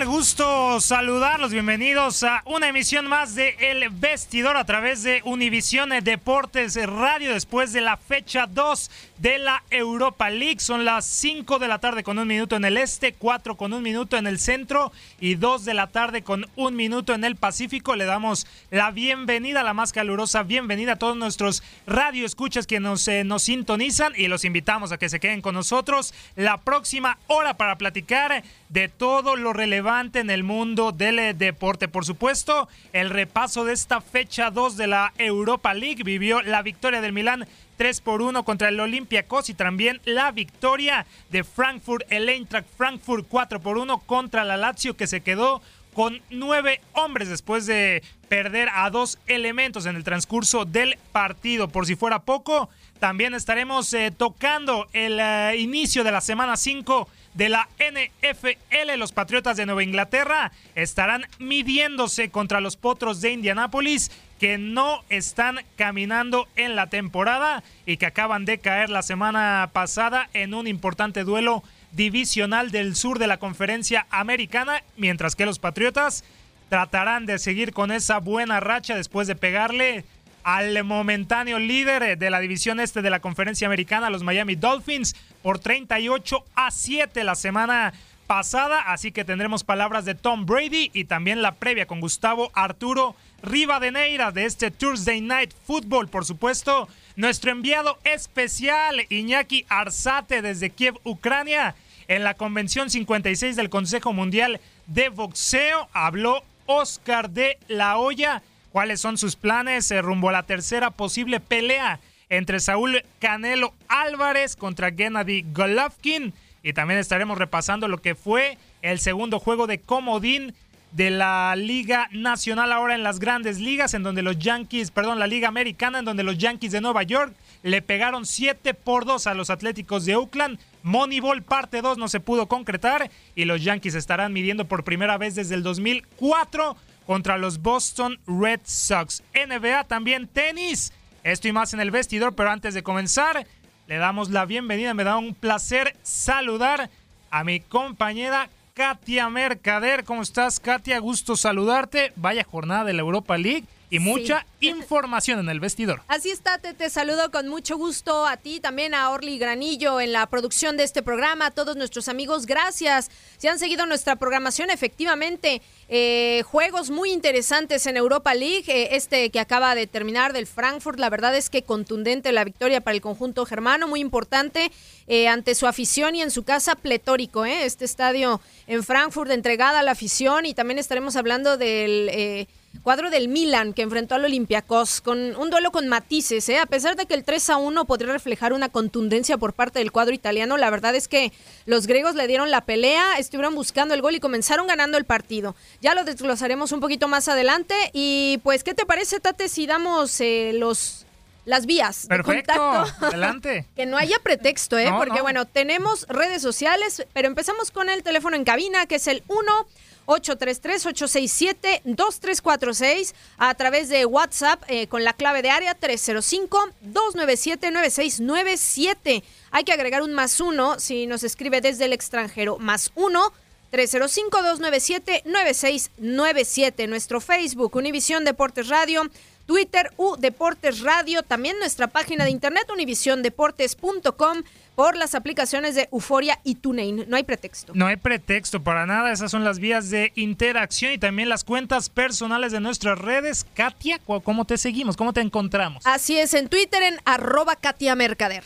Tal? Gusto saludarlos. Bienvenidos a una emisión más de El Vestidor a través de Univisión Deportes Radio después de la fecha 2 de la Europa League. Son las 5 de la tarde con un minuto en el este, 4 con un minuto en el centro y 2 de la tarde con un minuto en el Pacífico. Le damos la bienvenida, la más calurosa bienvenida a todos nuestros radioescuchas que nos, eh, nos sintonizan y los invitamos a que se queden con nosotros la próxima hora para platicar de todo lo relevante en el mundo del eh, deporte. Por supuesto, el repaso de esta fecha 2 de la Europa League vivió la victoria del Milán 3 por 1 contra el Olympiacos y también la victoria de Frankfurt, el Eintracht Frankfurt 4 por 1 contra la Lazio que se quedó con nueve hombres después de perder a dos elementos en el transcurso del partido. Por si fuera poco, también estaremos eh, tocando el eh, inicio de la semana 5 de la NFL. Los Patriotas de Nueva Inglaterra estarán midiéndose contra los Potros de Indianápolis que no están caminando en la temporada y que acaban de caer la semana pasada en un importante duelo divisional del sur de la conferencia americana, mientras que los Patriotas tratarán de seguir con esa buena racha después de pegarle al momentáneo líder de la división este de la conferencia americana, los Miami Dolphins, por 38 a 7 la semana pasada. Así que tendremos palabras de Tom Brady y también la previa con Gustavo Arturo Rivadeneira de este Thursday Night Football, por supuesto. Nuestro enviado especial, Iñaki Arzate, desde Kiev, Ucrania, en la Convención 56 del Consejo Mundial de Boxeo, habló Oscar de la Hoya. ¿Cuáles son sus planes eh, rumbo a la tercera posible pelea entre Saúl Canelo Álvarez contra Gennady Golovkin? Y también estaremos repasando lo que fue el segundo juego de comodín de la Liga Nacional ahora en las grandes ligas, en donde los Yankees, perdón, la Liga Americana, en donde los Yankees de Nueva York le pegaron 7 por 2 a los Atléticos de Oakland. Moneyball parte 2 no se pudo concretar y los Yankees estarán midiendo por primera vez desde el 2004 contra los Boston Red Sox. NBA también tenis. Esto y más en el vestidor, pero antes de comenzar, le damos la bienvenida. Me da un placer saludar a mi compañera Katia Mercader. ¿Cómo estás, Katia? Gusto saludarte. Vaya jornada de la Europa League y mucha información en el vestidor. Así está, te, te saludo con mucho gusto a ti, también a Orly Granillo en la producción de este programa, a todos nuestros amigos, gracias. Si han seguido nuestra programación, efectivamente, eh, juegos muy interesantes en Europa League, eh, este que acaba de terminar del Frankfurt, la verdad es que contundente la victoria para el conjunto germano, muy importante eh, ante su afición y en su casa pletórico, este estadio en Frankfurt entregada a la afición. Y también estaremos hablando del Cuadro del Milan que enfrentó al Olympiacos con un duelo con matices, ¿eh? a pesar de que el 3 a 1 podría reflejar una contundencia por parte del cuadro italiano, la verdad es que los griegos le dieron la pelea, estuvieron buscando el gol y comenzaron ganando el partido. Ya lo desglosaremos un poquito más adelante y pues, ¿qué te parece, Tate, si damos eh, los las vías Perfecto, de contacto. adelante. que no haya pretexto, ¿eh? Porque bueno, tenemos redes sociales, pero empezamos con el teléfono en cabina, que es el 1 833-867-2346 a través de WhatsApp eh, con la clave de área 305-297-9697. Hay que agregar un más uno si nos escribe desde el extranjero. Más uno. 305-297-9697. Nuestro Facebook, Univisión Deportes Radio. Twitter, U Deportes Radio. También nuestra página de internet, univisiondeportes.com por las aplicaciones de Euforia y TuneIn. No hay pretexto. No hay pretexto para nada. Esas son las vías de interacción y también las cuentas personales de nuestras redes. Katia, ¿cómo te seguimos? ¿Cómo te encontramos? Así es, en Twitter en arroba Katia Mercader.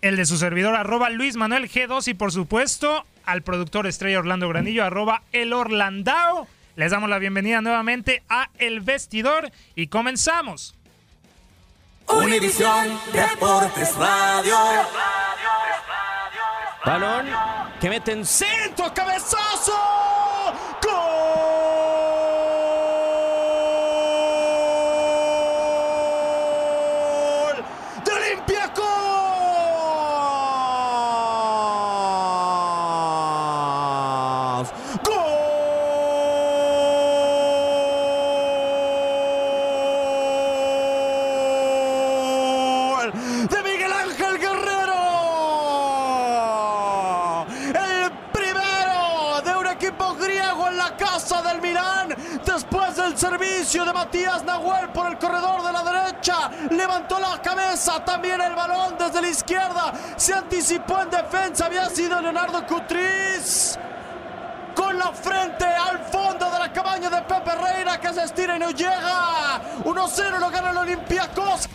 El de su servidor, arroba Luis Manuel G2 y por supuesto al productor estrella Orlando Granillo, arroba El Orlandao. Les damos la bienvenida nuevamente a El Vestidor y comenzamos. Univisión Deportes Radio. Balón que mete en centro, cabezazo. ¡Gol! ¡De Olympiacos! ¡Gol! ¡De Miguel Ángel Guerrero! El primero de un equipo griego en la casa del Milán. Después del servicio de Matías Nahuel por el corredor de la derecha. Levantó la cabeza. También el balón desde la izquierda. Se anticipó en defensa. Había sido Leonardo Cutriz. Con la frente al fondo de la cabaña de Pepe Reina que se estira y no llega. 1-0 lo gana el Olympiacos.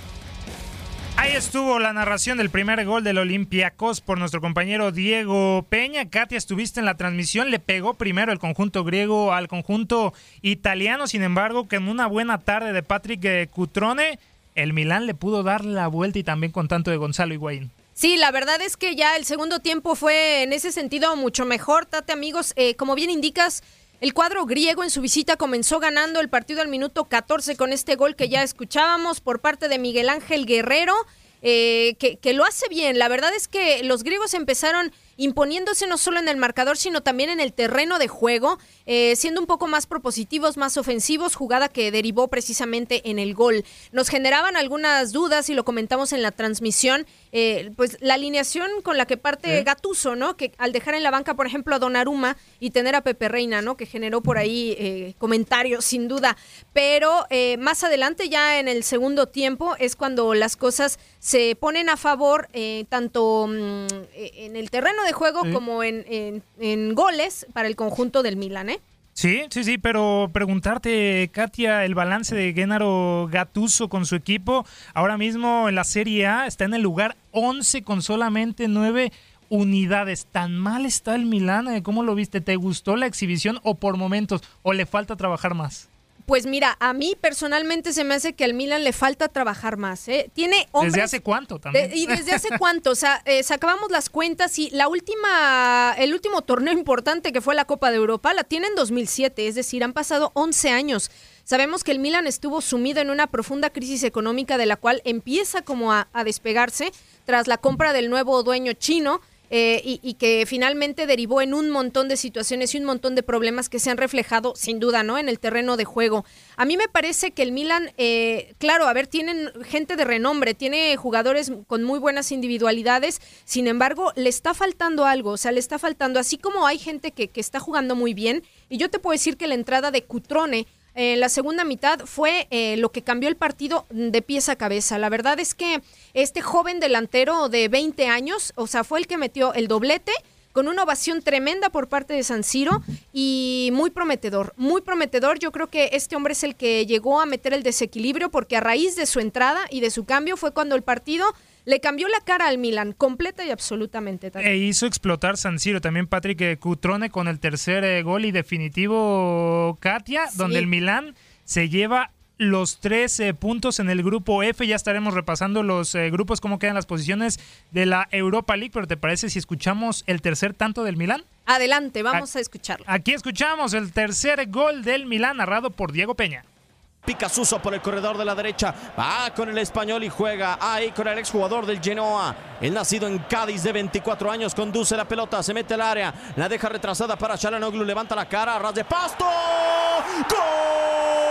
Ahí estuvo la narración del primer gol del Olympiacos por nuestro compañero Diego Peña. Katia, estuviste en la transmisión, le pegó primero el conjunto griego al conjunto italiano, sin embargo, que en una buena tarde de Patrick eh, Cutrone, el Milán le pudo dar la vuelta y también con tanto de Gonzalo Higuaín. Sí, la verdad es que ya el segundo tiempo fue en ese sentido mucho mejor. Tate, amigos, eh, como bien indicas, el cuadro griego en su visita comenzó ganando el partido al minuto 14 con este gol que ya escuchábamos por parte de Miguel Ángel Guerrero, eh, que, que lo hace bien. La verdad es que los griegos empezaron imponiéndose no solo en el marcador, sino también en el terreno de juego, eh, siendo un poco más propositivos, más ofensivos, jugada que derivó precisamente en el gol. Nos generaban algunas dudas y lo comentamos en la transmisión, eh, pues la alineación con la que parte Gatuso, ¿no? Que al dejar en la banca, por ejemplo, a Donnarumma y tener a Pepe Reina, ¿no? Que generó por ahí eh, comentarios, sin duda. Pero eh, más adelante, ya en el segundo tiempo, es cuando las cosas se ponen a favor, eh, tanto mm, eh, en el terreno de juego Sí. como en, en- en goles para el conjunto del Milan, ¿eh? Sí, sí, sí, pero preguntarte, Katia, el balance de Gennaro Gattuso con su equipo, ahora mismo en la Serie A está en el lugar 11 con solamente 9 unidades. ¿Tan mal está el Milán? Eh, ¿Cómo lo viste? ¿Te gustó la exhibición o por momentos? ¿O le falta trabajar más? Pues mira, a mí personalmente se me hace que al Milan le falta trabajar más, ¿eh? Tiene hombres... ¿Desde hace cuánto también? De- ¿Y desde hace cuánto? O sea, eh, sacábamos las cuentas y la última, el último torneo importante que fue la Copa de Europa la tiene en 2007, es decir, han pasado 11 años. Sabemos que el Milan estuvo sumido en una profunda crisis económica de la cual empieza como a, a despegarse tras la compra del nuevo dueño chino. Eh, y, que finalmente derivó en un montón de situaciones y un montón de problemas que se han reflejado, sin duda, ¿no? En el terreno de juego. A mí me parece que el Milan, eh, claro, a ver, tienen gente de renombre, tiene jugadores con muy buenas individualidades, sin embargo, le está faltando algo, o sea, le está faltando, así como hay gente que, que está jugando muy bien, y yo te puedo decir que la entrada de Cutrone, en la segunda mitad fue eh, lo que cambió el partido de pies a cabeza. La verdad es que este joven delantero de 20 años, o sea, fue el que metió el doblete con una ovación tremenda por parte de San Siro y muy prometedor, muy prometedor. Yo creo que este hombre es el que llegó a meter el desequilibrio porque a raíz de su entrada y de su cambio fue cuando el partido le cambió la cara al Milan, completa y absolutamente. E hizo explotar San Siro también Patrick eh, Cutrone con el tercer eh, gol y definitivo Katia, donde el Milan se lleva los tres eh, puntos en el grupo F. Ya estaremos repasando los grupos, cómo quedan las posiciones de la Europa League. Pero ¿te parece si escuchamos el tercer tanto del Milan? Adelante, vamos a escucharlo. Aquí escuchamos el tercer gol del Milan narrado por Diego Peña. Pica Suso por el corredor de la derecha. Va con el español y juega ahí con el exjugador del Genoa. El nacido en Cádiz de 24 años conduce la pelota, se mete al área, la deja retrasada para Chalanoglu, levanta la cara, ras de pasto. ¡Gol!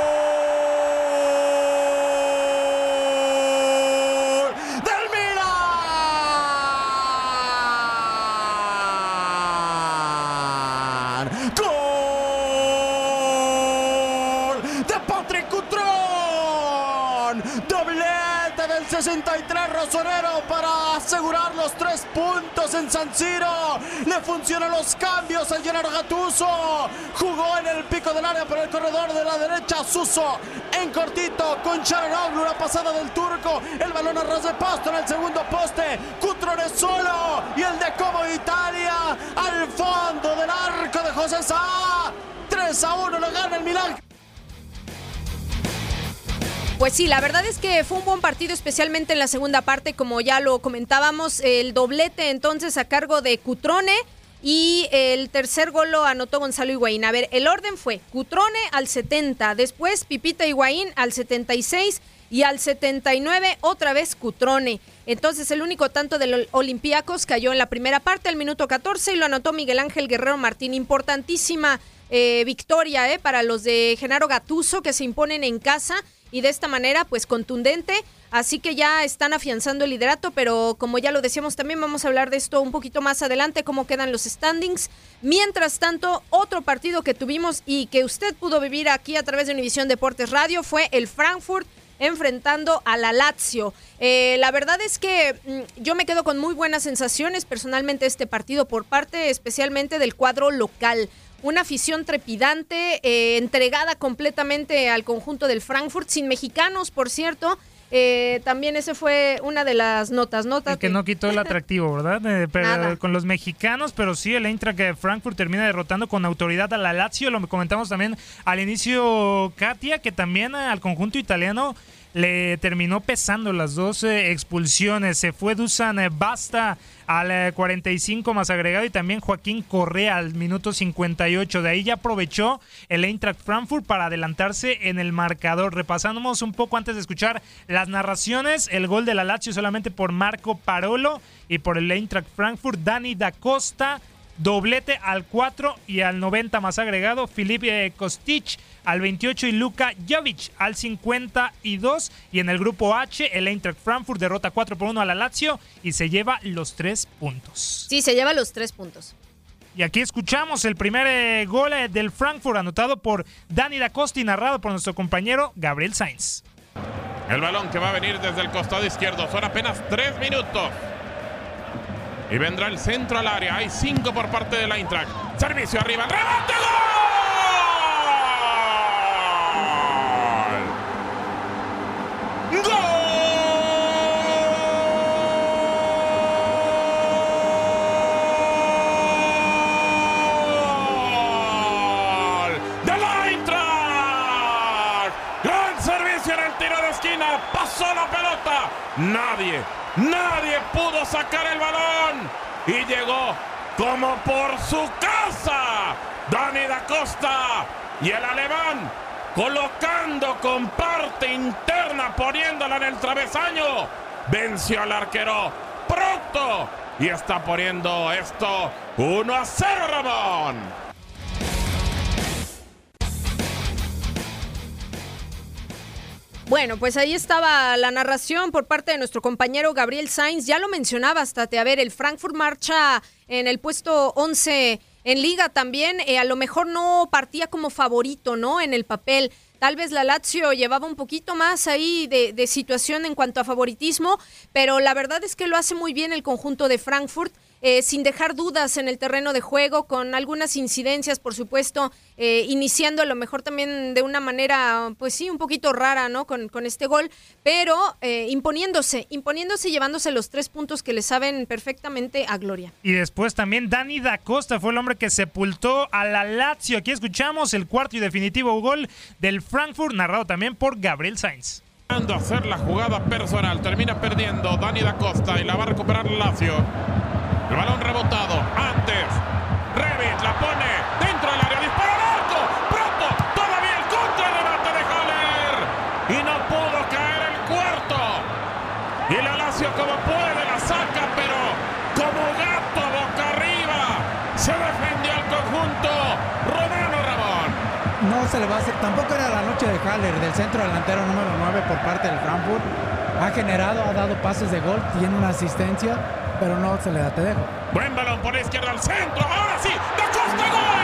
Doblete del 63 Rosonero para asegurar los tres puntos en San Siro. Le funcionan los cambios a Gennaro Gattuso. Jugó en el pico del área por el corredor de la derecha. Suso en cortito con Charanoglu. Una pasada del turco. El balón a ras de pasto en el segundo poste. Cutrone solo. Y el de Como Italia al fondo del arco de José Sá. 3 a 1 lo gana el Milán. Pues sí, la verdad es que fue un buen partido, especialmente en la segunda parte, como ya lo comentábamos, el doblete entonces a cargo de Cutrone y el tercer gol lo anotó Gonzalo Higuaín. A ver, el orden fue Cutrone al 70, después Pipita Higuaín al 76 y al 79 otra vez Cutrone. Entonces el único tanto del Olympiacos cayó en la primera parte, al minuto 14, y lo anotó Miguel Ángel Guerrero Martín. Importantísima eh, victoria eh, para los de Genaro Gatuso que se imponen en casa y de esta manera pues contundente. Así que ya están afianzando el liderato, pero como ya lo decíamos también vamos a hablar de esto un poquito más adelante, cómo quedan los standings. Mientras tanto, otro partido que tuvimos y que usted pudo vivir aquí a través de Univisión Deportes Radio fue el Frankfurt enfrentando a la Lazio. Eh, la verdad es que mm, yo me quedo con muy buenas sensaciones personalmente este partido por parte especialmente del cuadro local una afición trepidante, eh, entregada completamente al conjunto del Frankfurt, sin mexicanos, por cierto. Eh, también ese fue una de las notas, notas que no quitó el atractivo, ¿verdad? Eh, pero, con los mexicanos, pero sí el Eintracht de Frankfurt termina derrotando con autoridad a la Lazio. Lo comentamos también al inicio, Katia, que también al conjunto italiano le terminó pesando las dos expulsiones. Se fue Dusan Basta al 45 más agregado y también Joaquín Correa al minuto 58. De ahí ya aprovechó el Eintracht Frankfurt para adelantarse en el marcador. Repasamos un poco antes de escuchar las narraciones. El gol de la Lazio solamente por Marco Parolo y por el Eintracht Frankfurt, Dani da Costa Doblete al 4 y al 90 más agregado, Filipe Kostic al 28 y Luka Jovic al 52. Y en el grupo H, el Eintracht Frankfurt derrota 4 por 1 a la Lazio y se lleva los 3 puntos. Sí, se lleva los 3 puntos. Y aquí escuchamos el primer eh, gol eh, del Frankfurt anotado por Dani Costa y narrado por nuestro compañero Gabriel Sainz. El balón que va a venir desde el costado izquierdo. Son apenas 3 minutos. Y vendrá el centro al área. Hay cinco por parte del Eintracht. Servicio arriba. ¡Remate gol! ¡Pasó la pelota! Nadie Nadie pudo sacar el balón. Y llegó como por su casa. Dani da Costa y el alemán colocando con parte interna, poniéndola en el travesaño. Venció al arquero. Pronto y está poniendo esto 1 a 0 Ramón. Bueno, pues ahí estaba la narración por parte de nuestro compañero Gabriel Sainz. Ya lo mencionabas, Tate. A ver, el Frankfurt marcha en el puesto 11 en liga también. Eh, a lo mejor no partía como favorito, ¿no? En el papel. Tal vez la Lazio llevaba un poquito más ahí de situación en cuanto a favoritismo, pero la verdad es que lo hace muy bien el conjunto de Frankfurt. Eh, sin dejar dudas en el terreno de juego, con algunas incidencias, por supuesto, eh, iniciando a lo mejor también de una manera, pues sí, un poquito rara, ¿no? Con, con este gol, pero eh, imponiéndose, imponiéndose y llevándose los tres puntos que le saben perfectamente a Gloria. Y después también Dani da Costa fue el hombre que sepultó a la Lazio. Aquí escuchamos el cuarto y definitivo gol del Frankfurt, narrado también por Gabriel Sainz. A hacer la jugada personal, termina perdiendo Dani da Costa y la va a recuperar Lazio. El balón rebotado. Antes. Revit la pone dentro del área. Dispara al arco. Pronto. Todavía el contrarremate de Haller. Y no pudo caer el cuarto. Y el Alacio como puede la saca, pero como gato boca arriba. Se defendió el conjunto. Romano Ramón. No se le va a hacer. Tampoco era la noche de Haller, del centro delantero número 9 por parte del Frankfurt. Ha generado, ha dado pases de gol, tiene una asistencia pero no se le da, te dejo. Buen balón por la izquierda al centro, ahora sí, de Costa gol.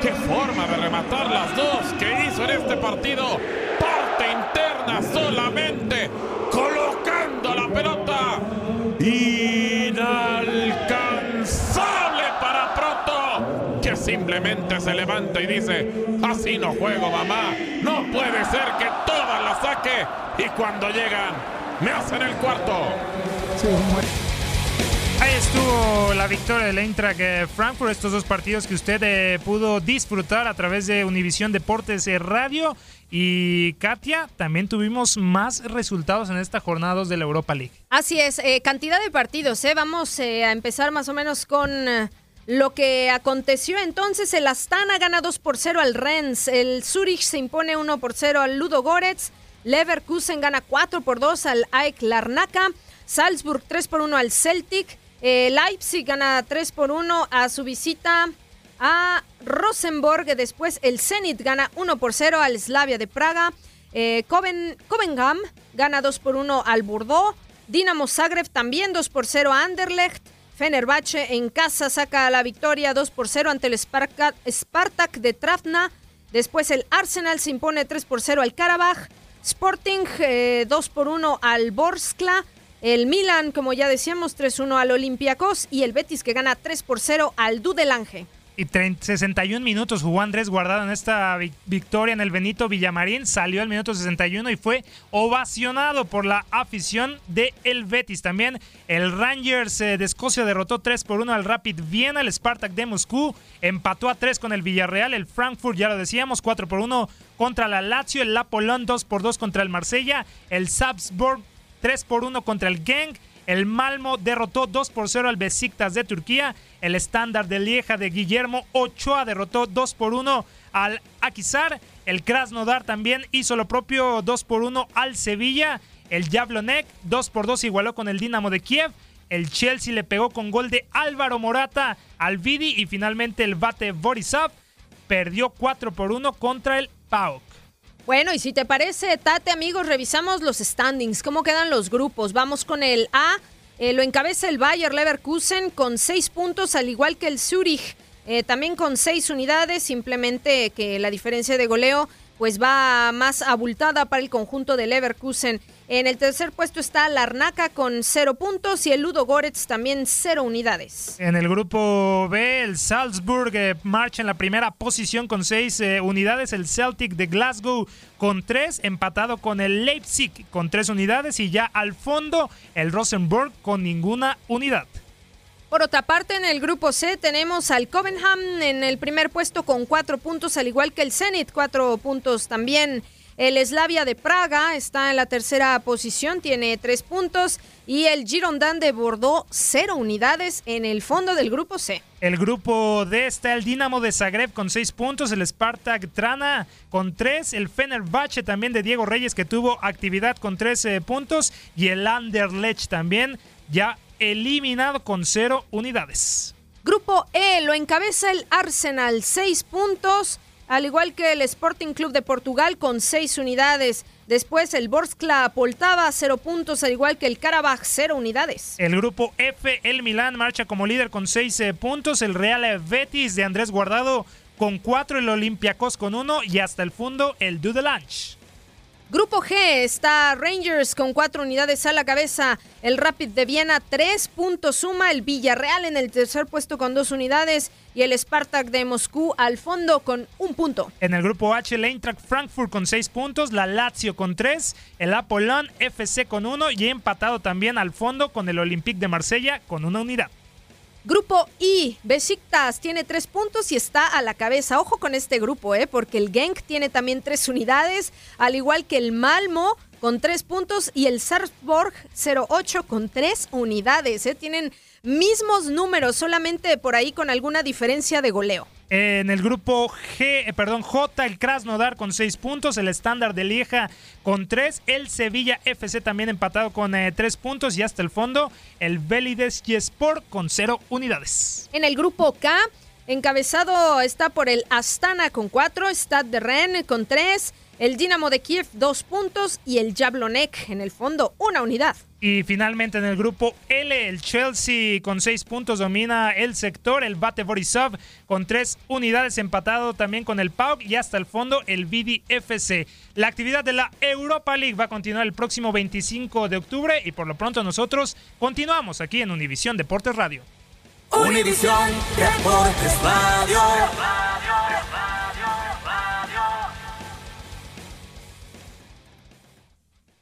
Qué forma de rematar las dos que hizo en este partido. Parte interna solamente, colocando la pelota. Inalcanzable para Proto, que simplemente se levanta y dice, así no juego mamá, no puede ser que todas la saque y cuando llegan me hacen el cuarto. Sí, estuvo la victoria del Eintracht eh, Frankfurt, estos dos partidos que usted eh, pudo disfrutar a través de Univisión Deportes eh, Radio. Y Katia, también tuvimos más resultados en esta jornada 2 de la Europa League. Así es, eh, cantidad de partidos. ¿eh? Vamos eh, a empezar más o menos con lo que aconteció entonces. El Astana gana 2 por 0 al Rennes. El Zurich se impone 1 por 0 al Ludo Goretz. Leverkusen gana 4 por 2 al AEK Larnaca. Salzburg 3 por 1 al Celtic. Eh, Leipzig gana 3 por 1 a su visita a Rosenborg. Después el Zenit gana 1 por 0 al Slavia de Praga. Eh, Coven, gana 2 por 1 al Bordeaux. Dinamo Zagreb también 2 por 0 a Anderlecht. Fenerbahce en casa saca la victoria 2 por 0 ante el Sparka- Spartak de Travna. Después el Arsenal se impone 3 por 0 al Karabaj. Sporting eh, 2 por 1 al Borskla. El Milan, como ya decíamos, 3-1 al Olympiacos. Y el Betis que gana 3 por 0 al Dudelange. Y 30 61 minutos jugó Andrés Guardado en esta vi- victoria en el Benito Villamarín. Salió al minuto 61 y fue ovacionado por la afición de el Betis. También el Rangers eh, de Escocia derrotó 3 por 1 al Rapid Viena. El Spartak de Moscú empató a 3 con el Villarreal. El Frankfurt, ya lo decíamos, 4 por 1 contra la Lazio. El Lapolón 2 por 2 contra el Marsella. El Salzburg 3 por 1 contra el Genk. El Malmo derrotó 2 por 0 al Besiktas de Turquía. El estándar de Lieja de Guillermo Ochoa derrotó 2 por 1 al Akisar. El Krasnodar también hizo lo propio 2 por 1 al Sevilla. El Jablonek 2 por 2 igualó con el Dinamo de Kiev. El Chelsea le pegó con gol de Álvaro Morata al Vidi. Y finalmente el Bate Borisov perdió 4 por 1 contra el PAOK. Bueno, y si te parece, Tate, amigos, revisamos los standings, cómo quedan los grupos. Vamos con el A, eh, lo encabeza el Bayer Leverkusen con seis puntos, al igual que el Zurich, eh, también con seis unidades, simplemente que la diferencia de goleo pues va más abultada para el conjunto de Leverkusen. En el tercer puesto está Larnaca con cero puntos y el Ludo Goretz también cero unidades. En el grupo B, el Salzburg eh, marcha en la primera posición con seis eh, unidades. El Celtic de Glasgow con tres, empatado con el Leipzig con tres unidades. Y ya al fondo, el Rosenborg con ninguna unidad. Por otra parte, en el grupo C tenemos al Covenham en el primer puesto con cuatro puntos, al igual que el Zenit, cuatro puntos también. El Slavia de Praga está en la tercera posición, tiene tres puntos. Y el Girondin de Bordeaux, cero unidades en el fondo del grupo C. El grupo D está el Dinamo de Zagreb con seis puntos, el Spartak Trana con tres, el Fenerbahce también de Diego Reyes que tuvo actividad con 13 puntos y el Anderlecht también ya eliminado con cero unidades. Grupo E lo encabeza el Arsenal, seis puntos al igual que el Sporting Club de Portugal con seis unidades. Después el Borskla Poltava, cero puntos, al igual que el Karabaj, cero unidades. El grupo F, el Milán, marcha como líder con seis eh, puntos. El Real Betis de Andrés Guardado con cuatro. El Olympiacos con uno. Y hasta el fondo, el Dudelange. Grupo G está Rangers con cuatro unidades a la cabeza, el Rapid de Viena tres puntos suma, el Villarreal en el tercer puesto con dos unidades y el Spartak de Moscú al fondo con un punto. En el grupo H, el Eintracht Frankfurt con seis puntos, la Lazio con tres, el Apollon FC con uno y empatado también al fondo con el Olympique de Marsella con una unidad. Grupo I, Besiktas tiene tres puntos y está a la cabeza. Ojo con este grupo, ¿eh? porque el Genk tiene también tres unidades, al igual que el Malmo con tres puntos y el Sarpsborg 08 con tres unidades. ¿eh? Tienen mismos números, solamente por ahí con alguna diferencia de goleo. En el grupo G, eh, perdón, J, el Krasnodar con seis puntos, el estándar de Lieja con tres, el Sevilla FC también empatado con eh, tres puntos y hasta el fondo el Belides Sport con cero unidades. En el grupo K, encabezado está por el Astana con cuatro, Stade de Rennes con tres, el Dinamo de Kiev dos puntos y el Jablonek en el fondo una unidad. Y finalmente en el grupo L, el Chelsea con seis puntos domina el sector, el Bate Borisov con tres unidades empatado también con el PAOK y hasta el fondo el FC. La actividad de la Europa League va a continuar el próximo 25 de octubre y por lo pronto nosotros continuamos aquí en Univisión Deportes Radio. Univisión Deportes Radio.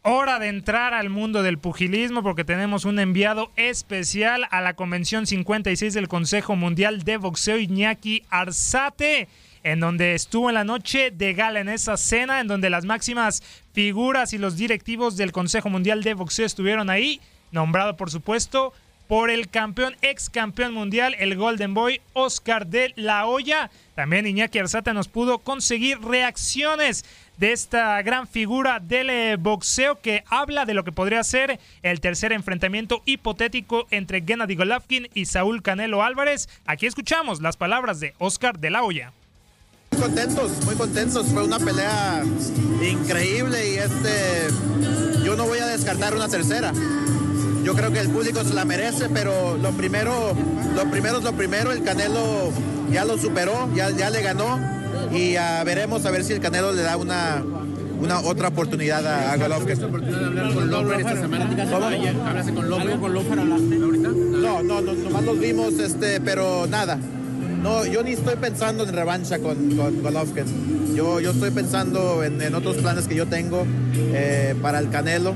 Hora de entrar al mundo del pugilismo porque tenemos un enviado especial a la Convención 56 del Consejo Mundial de Boxeo Iñaki Arzate, en donde estuvo en la noche de gala en esa cena, en donde las máximas figuras y los directivos del Consejo Mundial de Boxeo estuvieron ahí, nombrado por supuesto por el campeón, ex campeón mundial, el Golden Boy Oscar de la Hoya. También Iñaki Arzate nos pudo conseguir reacciones de esta gran figura del eh, boxeo que habla de lo que podría ser el tercer enfrentamiento hipotético entre Gennady Golovkin y Saúl Canelo Álvarez. Aquí escuchamos las palabras de Oscar de la Hoya. Muy contentos, muy contentos. Fue una pelea increíble y este, yo no voy a descartar una tercera. Yo creo que el público se la merece, pero lo primero, lo primero es lo primero. El Canelo ya lo superó, ya, ya le ganó y uh, veremos a ver si el Canelo le da una, una otra oportunidad a, a Golovkin. hablar con Lofer esta semana? ¿Hablaste con Lofer? con hablaste ahorita? No, no, no, nomás los vimos, este, pero nada. No, yo ni estoy pensando en revancha con, con Golovkin. Yo, yo estoy pensando en, en otros planes que yo tengo eh, para el Canelo.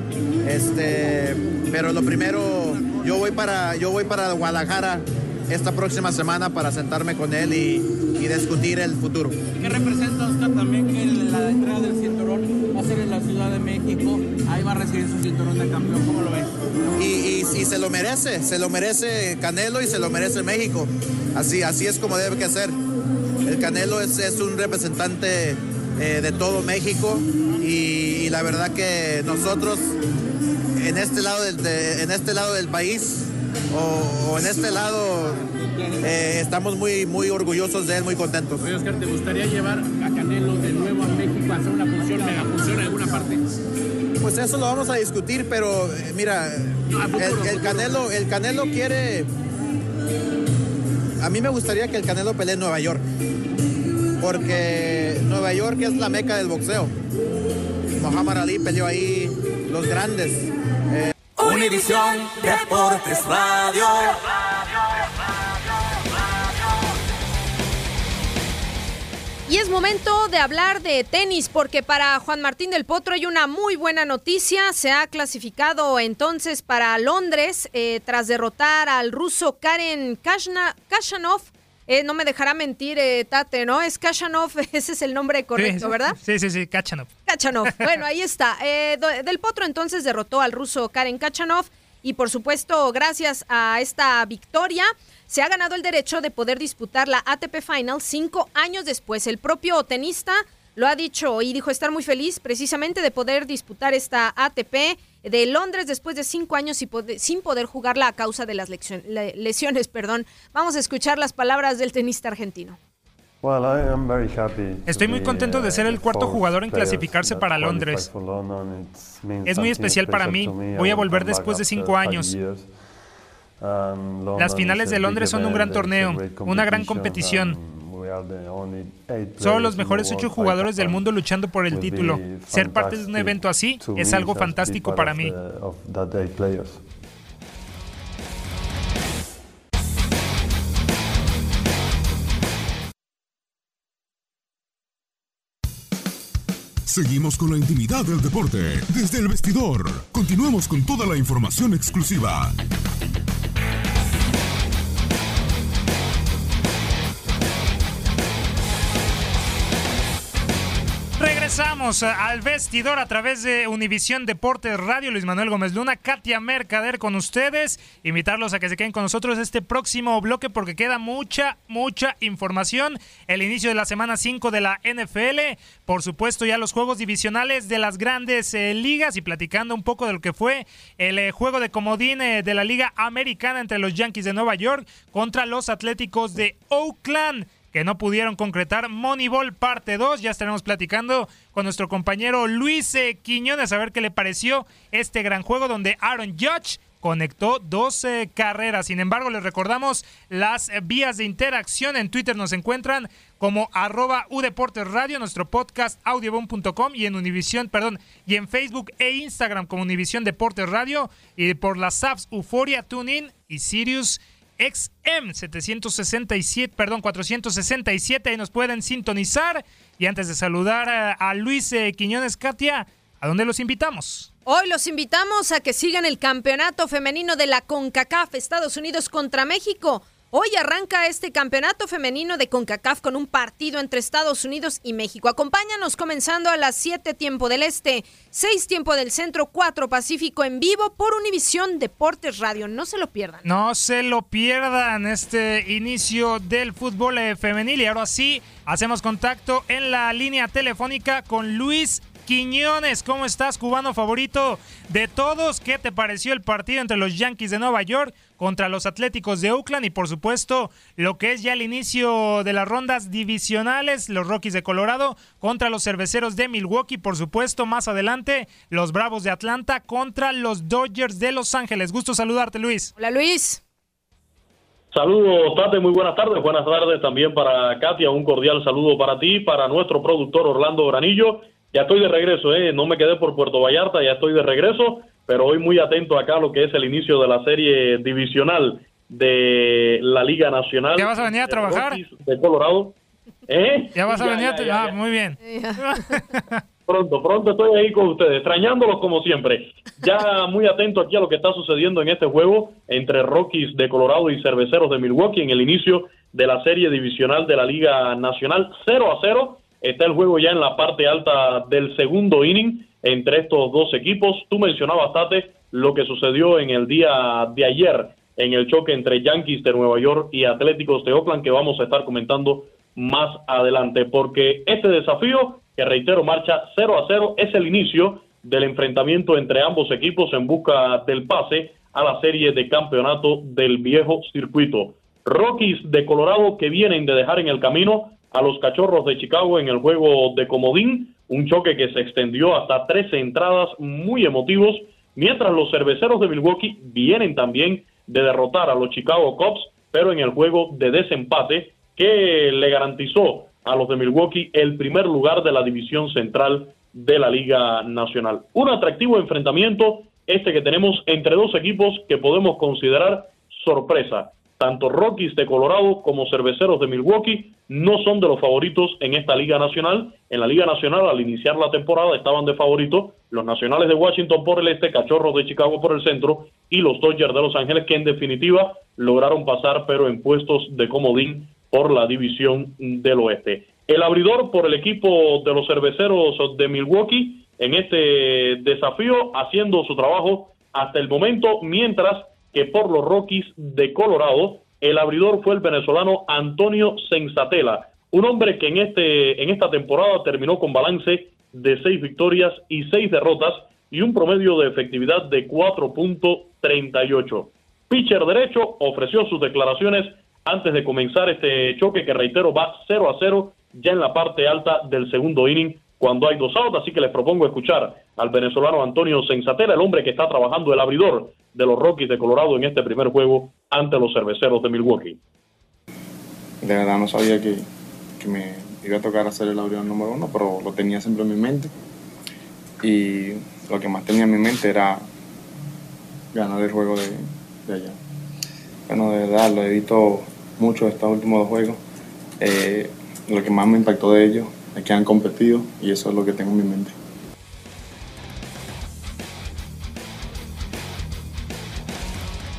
Este, pero lo primero, yo voy para, yo voy para Guadalajara esta próxima semana para sentarme con él y, y discutir el futuro. ¿Qué representa Oscar también que la entrega del cinturón va a ser en la Ciudad de México? Ahí va a recibir su cinturón de campeón, ¿cómo lo ves? Y, y, y, se lo merece, se lo merece Canelo y se lo merece México. Así, así es como debe que ser. El Canelo es, es un representante eh, de todo México y, y, la verdad que nosotros en este lado del, de, en este lado del país o, o en este lado eh, estamos muy, muy orgullosos de él, muy contentos. Oye, Oscar, ¿te gustaría llevar a Canelo de nuevo a México a hacer una función, mega función en alguna parte? Pues eso lo vamos a discutir, pero eh, mira, no, el, el, Canelo, el Canelo quiere. A mí me gustaría que el Canelo pelee en Nueva York, porque Nueva York es la meca del boxeo. Muhammad Ali peleó ahí, los grandes. Y es momento de hablar de tenis porque para Juan Martín del Potro hay una muy buena noticia. Se ha clasificado entonces para Londres eh, tras derrotar al ruso Karen Kashanov. Eh, no me dejará mentir, eh, Tate, ¿no? Es Kashanov, ese es el nombre correcto, ¿verdad? Sí, sí, sí, Kachanov. Kachanov, bueno, ahí está. del Potro entonces derrotó al ruso Karen Kachanov y por supuesto, gracias a esta victoria, se ha ganado el derecho de poder disputar la ATP Final cinco años después. El propio tenista lo ha dicho y dijo estar muy feliz precisamente de poder disputar esta ATP de Londres después de cinco años sin poder jugarla a causa de las lesiones. Perdón. Vamos a escuchar las palabras del tenista argentino. Estoy muy contento de ser el cuarto jugador en clasificarse para Londres. Es muy especial para mí. Voy a volver después de cinco años. Las finales de Londres son un gran torneo, una gran competición. Son los mejores ocho jugadores del mundo luchando por el título. Ser parte de un evento así es algo fantástico para mí. Seguimos con la intimidad del deporte desde el vestidor. Continuamos con toda la información exclusiva. Regresamos al vestidor a través de Univisión Deportes Radio. Luis Manuel Gómez Luna, Katia Mercader con ustedes. Invitarlos a que se queden con nosotros este próximo bloque porque queda mucha, mucha información. El inicio de la semana 5 de la NFL. Por supuesto, ya los juegos divisionales de las grandes eh, ligas y platicando un poco de lo que fue el eh, juego de comodín eh, de la Liga Americana entre los Yankees de Nueva York contra los Atléticos de Oakland que no pudieron concretar. Moneyball parte 2, ya estaremos platicando con nuestro compañero Luis Quiñones a ver qué le pareció este gran juego donde Aaron Judge conectó 12 carreras. Sin embargo, les recordamos las vías de interacción. En Twitter nos encuentran como arroba udeportes radio, nuestro podcast audiobom.com y en Univision, perdón, y en Facebook e Instagram como Univision Deportes Radio y por las apps Euforia, TuneIn y Sirius XM 767, perdón, 467, ahí nos pueden sintonizar. Y antes de saludar a, Luis eh, Quiñones Katia, ¿a dónde los invitamos? Hoy los invitamos a que sigan el campeonato femenino de la CONCACAF Estados Unidos contra México. Hoy arranca este campeonato femenino de CONCACAF con un partido entre Estados Unidos y México. Acompáñanos comenzando a las 7 tiempo del Este, 6 tiempo del Centro, 4 Pacífico en vivo por Univisión Deportes Radio. No se lo pierdan. No se lo pierdan este inicio del fútbol eh, femenil. Y ahora sí, hacemos contacto en la línea telefónica con Luis Quiñones, ¿cómo estás, cubano favorito de todos? ¿Qué te pareció el partido entre los Yankees de Nueva York contra los Atléticos de Oakland y por supuesto lo que es ya el inicio de las rondas divisionales, los Rockies de Colorado contra los Cerveceros de Milwaukee, por supuesto más adelante los Bravos de Atlanta contra los Dodgers de Los Ángeles. Gusto saludarte, Luis. Hola, Luis. Saludos, Tate, muy buenas tardes. Buenas tardes también para Katia, un cordial saludo para ti, para nuestro productor Orlando Granillo ya estoy de regreso, ¿eh? no me quedé por Puerto Vallarta, ya estoy de regreso, pero hoy muy atento acá a lo que es el inicio de la serie divisional de la Liga Nacional. ¿Ya vas a venir a trabajar? De Colorado. ¿Eh? ¿Ya vas a venir a trabajar? Ah, muy bien. pronto, pronto estoy ahí con ustedes, extrañándolos como siempre. Ya muy atento aquí a lo que está sucediendo en este juego entre Rockies de Colorado y Cerveceros de Milwaukee en el inicio de la serie divisional de la Liga Nacional 0 a 0 Está el juego ya en la parte alta del segundo inning entre estos dos equipos. Tú mencionabas, Tate, lo que sucedió en el día de ayer en el choque entre Yankees de Nueva York y Atléticos de Oakland, que vamos a estar comentando más adelante, porque este desafío, que reitero, marcha 0 a 0, es el inicio del enfrentamiento entre ambos equipos en busca del pase a la serie de campeonato del viejo circuito. Rockies de Colorado que vienen de dejar en el camino a los Cachorros de Chicago en el juego de Comodín, un choque que se extendió hasta 13 entradas muy emotivos, mientras los cerveceros de Milwaukee vienen también de derrotar a los Chicago Cubs, pero en el juego de desempate que le garantizó a los de Milwaukee el primer lugar de la división central de la Liga Nacional. Un atractivo enfrentamiento este que tenemos entre dos equipos que podemos considerar sorpresa. Tanto Rockies de Colorado como Cerveceros de Milwaukee no son de los favoritos en esta Liga Nacional. En la Liga Nacional, al iniciar la temporada, estaban de favorito los Nacionales de Washington por el este, Cachorros de Chicago por el centro y los Dodgers de Los Ángeles, que en definitiva lograron pasar, pero en puestos de comodín por la división del oeste. El abridor por el equipo de los Cerveceros de Milwaukee en este desafío, haciendo su trabajo hasta el momento, mientras que por los Rockies de Colorado, el abridor fue el venezolano Antonio Sensatela, un hombre que en, este, en esta temporada terminó con balance de seis victorias y seis derrotas y un promedio de efectividad de 4.38. Pitcher derecho ofreció sus declaraciones antes de comenzar este choque que reitero va 0 a 0 ya en la parte alta del segundo inning cuando hay dos outs, así que les propongo escuchar al venezolano Antonio Sensatela, el hombre que está trabajando el abridor de los Rockies de Colorado en este primer juego ante los cerveceros de Milwaukee. De verdad no sabía que, que me iba a tocar hacer el abridor número uno, pero lo tenía siempre en mi mente. Y lo que más tenía en mi mente era ganar el juego de, de allá. Bueno, de verdad, lo he visto mucho estos últimos dos juegos. Eh, lo que más me impactó de ellos es que han competido y eso es lo que tengo en mi mente.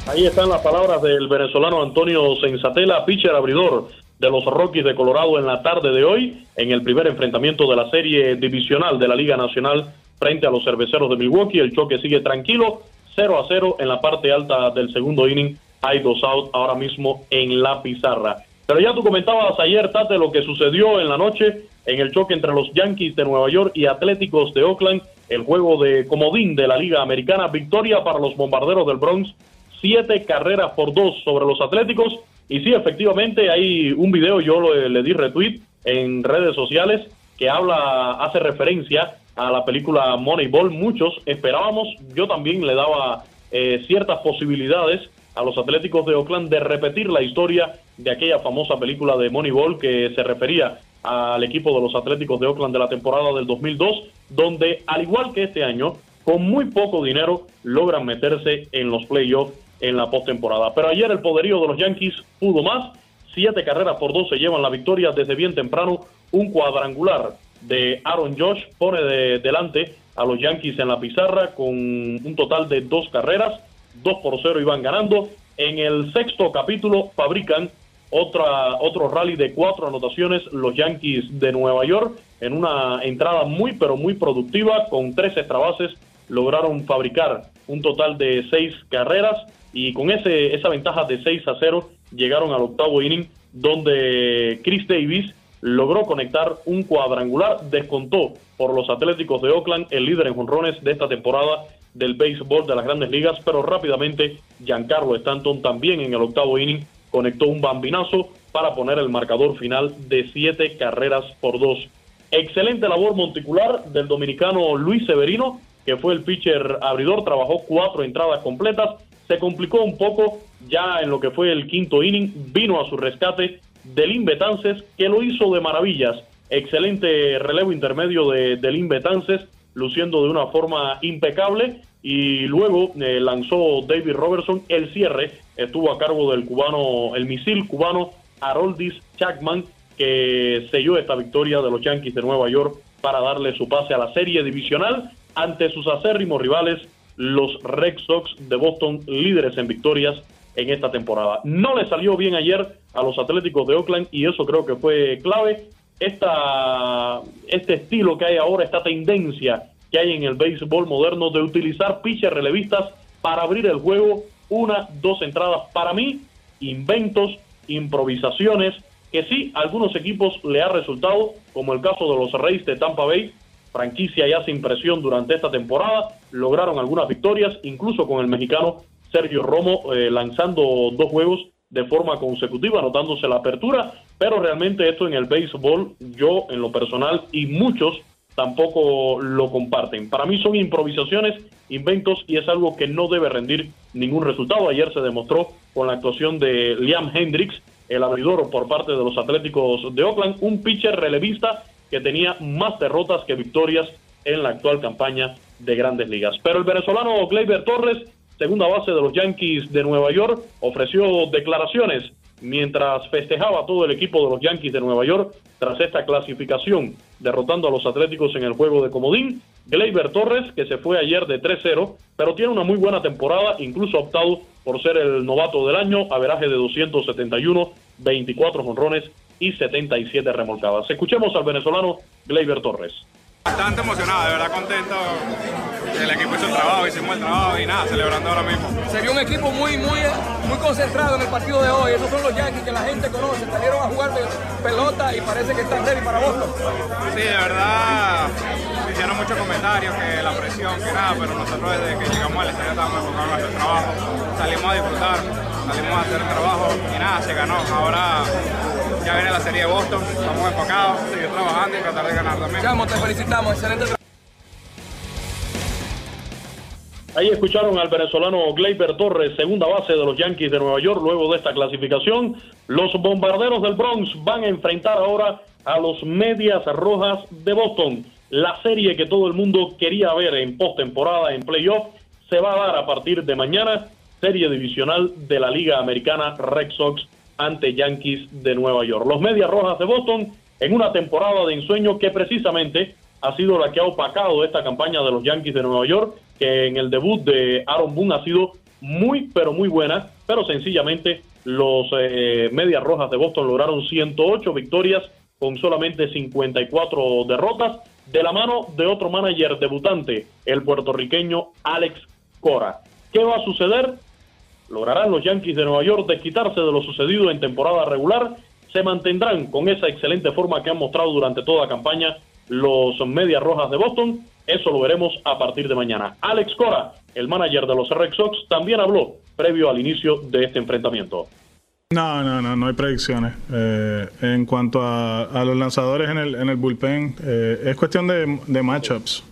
Ahí están las palabras del venezolano Antonio Sensatela, pitcher abridor de los Rockies de Colorado en la tarde de hoy, en el primer enfrentamiento de la serie divisional de la Liga Nacional frente a los cerveceros de Milwaukee. El choque sigue tranquilo, 0 a 0 en la parte alta del segundo inning. Hay dos outs ahora mismo en la pizarra. Pero ya tú comentabas ayer, Tate, lo que sucedió en la noche en el choque entre los Yankees de Nueva York y Atléticos de Oakland, el juego de comodín de la Liga Americana. Victoria para los bombarderos del Bronx, siete carreras por dos sobre los Atléticos. Y sí, efectivamente, hay un video, yo le di retweet en redes sociales que habla, hace referencia a la película Moneyball. Muchos esperábamos, yo también le daba eh, ciertas posibilidades a los Atléticos de Oakland de repetir la historia de aquella famosa película de Moneyball que se refería al equipo de los Atléticos de Oakland de la temporada del 2002, donde al igual que este año, con muy poco dinero logran meterse en los playoffs en la postemporada. Pero ayer el poderío de los Yankees pudo más, siete carreras por dos se llevan la victoria desde bien temprano, un cuadrangular de Aaron Josh pone de delante a los Yankees en la pizarra con un total de dos carreras, 2 por 0 iban ganando. En el sexto capítulo fabrican otra, otro rally de cuatro anotaciones los Yankees de Nueva York en una entrada muy pero muy productiva con tres extrabases lograron fabricar un total de seis carreras y con ese, esa ventaja de 6 a 0 llegaron al octavo inning donde Chris Davis logró conectar un cuadrangular, descontó por los Atléticos de Oakland el líder en jonrones de esta temporada del béisbol de las grandes ligas, pero rápidamente Giancarlo Stanton también en el octavo inning conectó un bambinazo para poner el marcador final de siete carreras por dos. Excelente labor monticular del dominicano Luis Severino, que fue el pitcher abridor, trabajó cuatro entradas completas, se complicó un poco ya en lo que fue el quinto inning, vino a su rescate del Betances, que lo hizo de maravillas. Excelente relevo intermedio de Delin Betances, luciendo de una forma impecable y luego eh, lanzó David Robertson el cierre estuvo a cargo del cubano el misil cubano Haroldis Chapman que selló esta victoria de los Yankees de Nueva York para darle su pase a la serie divisional ante sus acérrimos rivales los Red Sox de Boston líderes en victorias en esta temporada. No le salió bien ayer a los Atléticos de Oakland y eso creo que fue clave esta, este estilo que hay ahora, esta tendencia que hay en el béisbol moderno de utilizar pitchers relevistas para abrir el juego, una, dos entradas. Para mí, inventos, improvisaciones, que sí, algunos equipos le ha resultado, como el caso de los Reyes de Tampa Bay, franquicia ya sin presión durante esta temporada, lograron algunas victorias, incluso con el mexicano Sergio Romo eh, lanzando dos juegos de forma consecutiva, anotándose la apertura, pero realmente esto en el béisbol, yo en lo personal y muchos tampoco lo comparten. Para mí son improvisaciones, inventos y es algo que no debe rendir ningún resultado. Ayer se demostró con la actuación de Liam Hendricks, el abridor por parte de los Atléticos de Oakland, un pitcher relevista que tenía más derrotas que victorias en la actual campaña de grandes ligas. Pero el venezolano Gleyber Torres segunda base de los Yankees de Nueva York, ofreció declaraciones mientras festejaba todo el equipo de los Yankees de Nueva York tras esta clasificación, derrotando a los Atléticos en el juego de Comodín. Gleyber Torres, que se fue ayer de 3-0, pero tiene una muy buena temporada, incluso ha optado por ser el novato del año, averaje de 271, 24 jonrones y 77 remolcadas. Escuchemos al venezolano Gleyber Torres. Bastante emocionado, de verdad contento. El equipo hizo el trabajo, hicimos el trabajo y nada, celebrando ahora mismo. Sería un equipo muy, muy, muy concentrado en el partido de hoy. Esos son los Yankees que la gente conoce. Salieron a jugar de pelota y parece que están ready para Boston. Sí, de verdad, hicieron muchos comentarios, que la presión, que nada, pero nosotros desde que llegamos al estadio estábamos enfocados en hacer trabajo. Salimos a disfrutar, salimos a hacer el trabajo y nada, se ganó. Ahora ya viene la serie de Boston, estamos enfocados, seguir trabajando y tratar de ganar también. Chamo, te felicitamos, excelente trabajo. Ahí escucharon al venezolano Gleyber Torres, segunda base de los Yankees de Nueva York. Luego de esta clasificación, los bombarderos del Bronx van a enfrentar ahora a los Medias Rojas de Boston. La serie que todo el mundo quería ver en postemporada, en playoff, se va a dar a partir de mañana. Serie divisional de la Liga Americana Red Sox ante Yankees de Nueva York. Los Medias Rojas de Boston en una temporada de ensueño que precisamente ha sido la que ha opacado esta campaña de los Yankees de Nueva York, que en el debut de Aaron Boone ha sido muy, pero muy buena, pero sencillamente los eh, Medias Rojas de Boston lograron 108 victorias con solamente 54 derrotas, de la mano de otro manager debutante, el puertorriqueño Alex Cora. ¿Qué va a suceder? ¿Lograrán los Yankees de Nueva York desquitarse de lo sucedido en temporada regular? ¿Se mantendrán con esa excelente forma que han mostrado durante toda la campaña los Medias Rojas de Boston? Eso lo veremos a partir de mañana. Alex Cora, el manager de los Red Sox, también habló previo al inicio de este enfrentamiento. No, no, no, no hay predicciones. Eh, en cuanto a, los lanzadores en el, en el bullpen, eh, es cuestión de, matchups.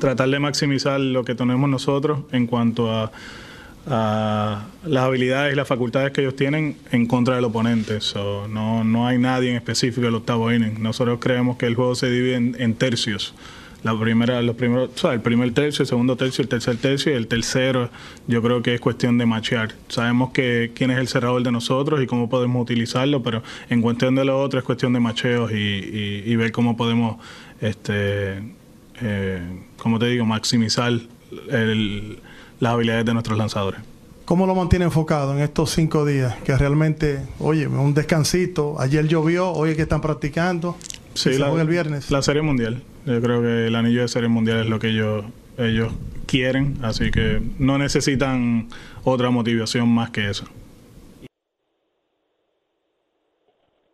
Tratar de maximizar lo que tenemos nosotros en cuanto a a las habilidades y las facultades que ellos tienen en contra del oponente. no, no hay nadie en específico el octavo inning. Nosotros creemos que el juego se divide en, tercios. La primera, los primeros, el primer tercio, el segundo tercio, el tercer tercio y el tercero, yo creo que es cuestión de machear. Sabemos que quién es el cerrador de nosotros y cómo podemos utilizarlo, pero en cuestión de lo otro es cuestión de macheos y, ver cómo podemos, este, eh, como te digo, maximizar el, las habilidades de nuestros lanzadores. ¿Cómo lo mantiene enfocado en estos cinco días? Que realmente, oye, un descansito. Ayer llovió, hoy es que están practicando. Sí, la, el viernes. La Serie Mundial. Yo creo que el anillo de Serie Mundial es lo que ellos, ellos quieren, así que no necesitan otra motivación más que eso.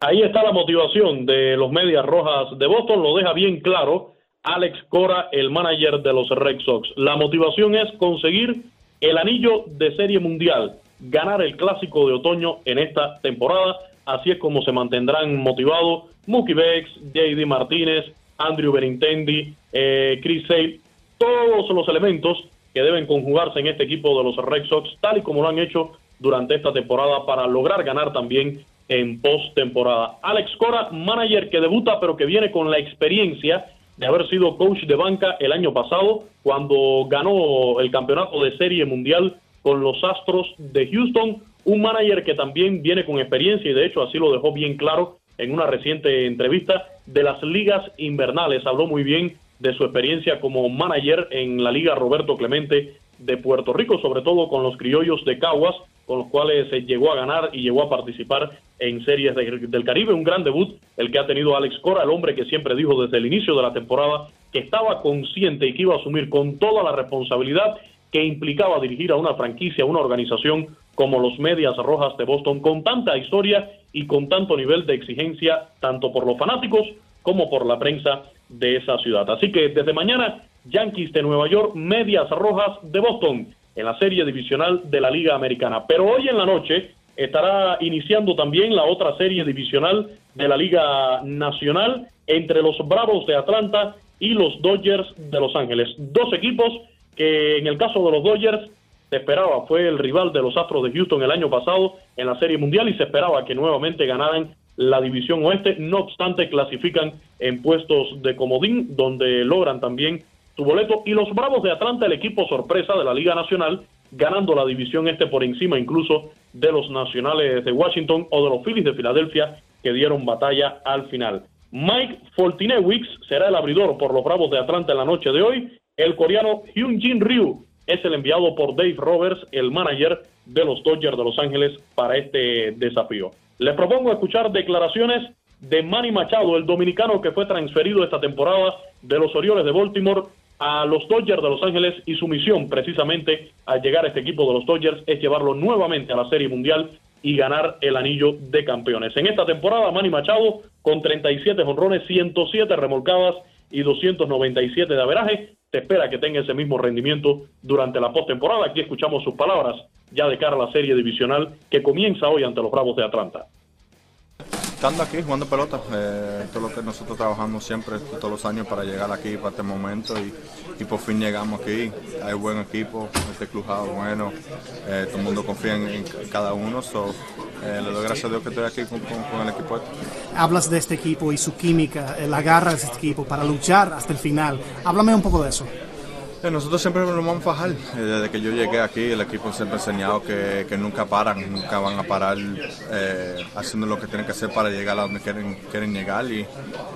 Ahí está la motivación de los Medias Rojas de Boston, lo deja bien claro Alex Cora, el manager de los Red Sox. La motivación es conseguir el anillo de serie mundial, ganar el clásico de otoño en esta temporada. Así es como se mantendrán motivados Mookie Becks, JD Martínez, Andrew Benintendi, eh, Chris Sale, todos los elementos que deben conjugarse en este equipo de los Red Sox, tal y como lo han hecho durante esta temporada para lograr ganar también en postemporada. Alex Cora, manager que debuta pero que viene con la experiencia de haber sido coach de banca el año pasado cuando ganó el campeonato de serie mundial con los Astros de Houston, un manager que también viene con experiencia y de hecho así lo dejó bien claro en una reciente entrevista de las ligas invernales. Habló muy bien de su experiencia como manager en la Liga Roberto Clemente de Puerto Rico, sobre todo con los criollos de Caguas, con los cuales se llegó a ganar y llegó a participar en series del Caribe. Un gran debut el que ha tenido Alex Cora, el hombre que siempre dijo desde el inicio de la temporada que estaba consciente y que iba a asumir con toda la responsabilidad que implicaba dirigir a una franquicia, a una organización como los Medias Rojas de Boston, con tanta historia y con tanto nivel de exigencia, tanto por los fanáticos como por la prensa de esa ciudad. Así que desde mañana, Yankees de Nueva York, Medias Rojas de Boston, en la serie divisional de la Liga Americana. Pero hoy en la noche estará iniciando también la otra serie divisional de la Liga Nacional entre los Bravos de Atlanta y los Dodgers de Los Ángeles. Dos equipos que en el caso de los Dodgers se esperaba, fue el rival de los Astros de Houston el año pasado en la Serie Mundial y se esperaba que nuevamente ganaran la División Oeste. No obstante, clasifican en puestos de comodín, donde logran también su boleto. Y los Bravos de Atlanta, el equipo sorpresa de la Liga Nacional, ganando la división este por encima incluso de los Nacionales de Washington o de los Phillies de Filadelfia que dieron batalla al final. Mike Fortinewicz será el abridor por los Bravos de Atlanta en la noche de hoy. El coreano Hyun Jin Ryu es el enviado por Dave Roberts, el manager de los Dodgers de Los Ángeles, para este desafío. Le propongo escuchar declaraciones de Manny Machado, el dominicano que fue transferido esta temporada de los Orioles de Baltimore a los Dodgers de Los Ángeles y su misión precisamente al llegar a este equipo de los Dodgers es llevarlo nuevamente a la Serie Mundial y ganar el anillo de campeones. En esta temporada, Manny Machado con 37 honrones, 107 remolcadas y 297 de averaje, se espera que tenga ese mismo rendimiento durante la postemporada. Aquí escuchamos sus palabras ya de cara a la serie divisional que comienza hoy ante los Bravos de Atlanta. Estando aquí jugando pelota, eh, esto es lo que nosotros trabajamos siempre, todos los años para llegar aquí, para este momento y, y por fin llegamos aquí. Hay buen equipo, este club bueno, eh, todo el mundo confía en, en cada uno, so, eh, le doy gracias a Dios que estoy aquí con, con- con el equipo. este. Hablas de este equipo y su química, eh, la garra de este equipo para luchar hasta el final. Háblame un poco de eso. Eh, Nosotros siempre nos vamos a fajar. Eh, Desde que yo llegué aquí, el equipo siempre ha enseñado que, que nunca paran, nunca van a parar eh, haciendo lo que tienen que hacer para llegar a donde quieren, quieren llegar. Y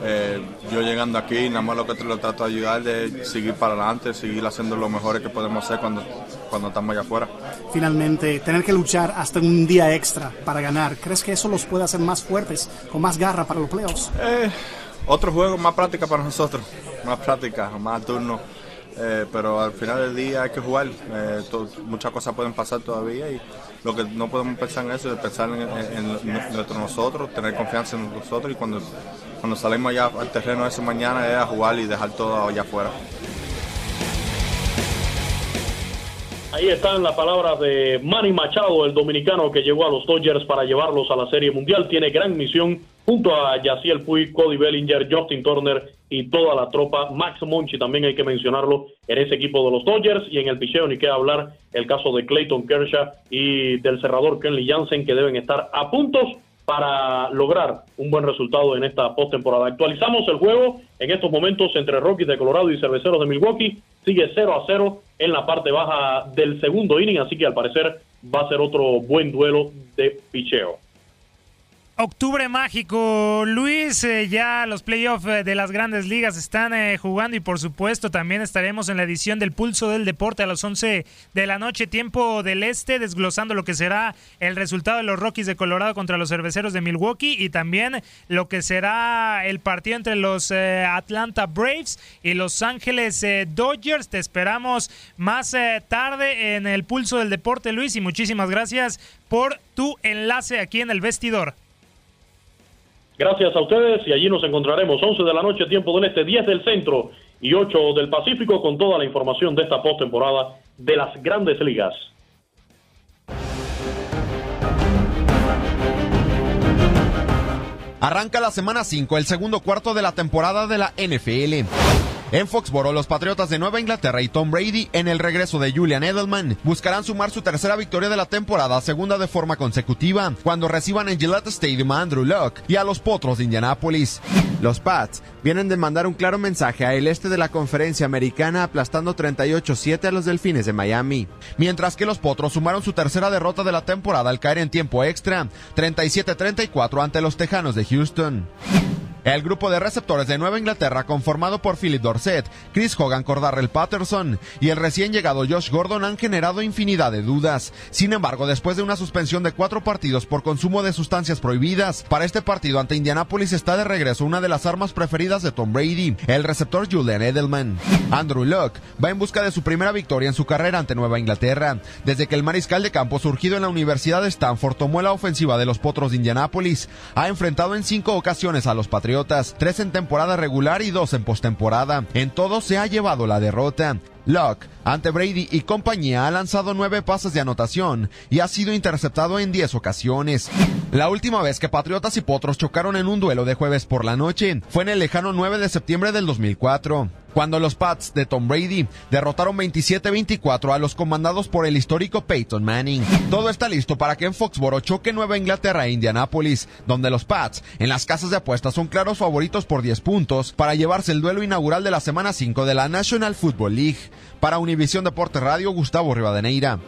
eh, yo llegando aquí, nada más lo que lo trato de ayudar de seguir para adelante, seguir haciendo lo mejor que podemos hacer cuando, cuando estamos allá afuera. Finalmente, tener que luchar hasta un día extra para ganar. ¿Crees que eso los puede hacer más fuertes, con más garra para los playoffs? Eh, otro juego, más práctica para nosotros, más práctica, más turno. Eh, pero al final del día hay que jugar. Eh, muchas cosas pueden pasar todavía y lo que no podemos pensar en eso es pensar en, nosotros, tener confianza en nosotros y cuando, cuando salimos allá al terreno ese mañana es a jugar y dejar todo allá afuera. Ahí están las palabras de Manny Machado, el dominicano que llegó a los Dodgers para llevarlos a la Serie Mundial. Tiene gran misión junto a Yaciel Puig, Cody Bellinger, Justin Turner y toda la tropa. Max Monchi también hay que mencionarlo en ese equipo de los Dodgers. Y en el picheo ni qué hablar el caso de Clayton Kershaw y del cerrador Kenley Jansen que deben estar a puntos para lograr un buen resultado en esta postemporada. Actualizamos el juego en estos momentos entre Rockies de Colorado y Cerveceros de Milwaukee. Sigue 0 a 0 en la parte baja del segundo inning, así que al parecer va a ser otro buen duelo de picheo. Octubre mágico, Luis, eh, ya los playoffs eh, de las grandes ligas están eh, jugando y por supuesto también estaremos en la edición del Pulso del Deporte a las 11 de la noche, tiempo del este, desglosando lo que será el resultado de los Rockies de Colorado contra los Cerveceros de Milwaukee y también lo que será el partido entre los Atlanta Braves y Los Ángeles Dodgers. Te esperamos más tarde en el Pulso del Deporte, Luis, y muchísimas gracias por tu enlace aquí en el vestidor. Gracias a ustedes y allí nos encontraremos 11 de la noche, tiempo del este, 10 del centro y 8 del Pacífico con toda la información de esta postemporada de las grandes ligas. Arranca la semana 5, el segundo cuarto de la temporada de la NFL. En Foxboro, los Patriotas de Nueva Inglaterra y Tom Brady, en el regreso de Julian Edelman, buscarán sumar su tercera victoria de la temporada, segunda de forma consecutiva, cuando reciban en Gillette Stadium a Andrew Luck y a los Potros de Indianápolis. Los Pats vienen de mandar un claro mensaje al este de la conferencia americana aplastando 38-7 a los Delfines de Miami. Mientras que los Potros sumaron su tercera derrota de la temporada al caer en tiempo extra, 37-34 ante los Tejanos de Houston. El grupo de receptores de Nueva Inglaterra, conformado por Philip Dorset, Chris Hogan, Cordarrell Patterson y el recién llegado Josh Gordon, han generado infinidad de dudas. Sin embargo, después de una suspensión de cuatro partidos por consumo de sustancias prohibidas, para este partido ante Indianapolis está de regreso una de las armas preferidas de Tom Brady, el receptor Julian Edelman. Andrew Luck va en busca de su primera victoria en su carrera ante Nueva Inglaterra, desde que el mariscal de campo surgido en la Universidad de Stanford tomó la ofensiva de los Potros de Indianápolis. Ha enfrentado en cinco ocasiones a los Patriotas tres en temporada regular y dos en postemporada. En todos se ha llevado la derrota. Locke, ante Brady y compañía, ha lanzado nueve pases de anotación y ha sido interceptado en diez ocasiones. La última vez que Patriotas y Potros chocaron en un duelo de jueves por la noche fue en el lejano 9 de septiembre del 2004. cuando los Pats de Tom Brady derrotaron 27-24 a los comandados por el histórico Peyton Manning. Todo está listo para que en Foxboro choque Nueva Inglaterra e Indianápolis, donde los Pats en las casas de apuestas son claros favoritos por 10 puntos para llevarse el duelo inaugural de la semana 5 de la National Football League. Para Univisión Deportes Radio, Gustavo Rivadeneira.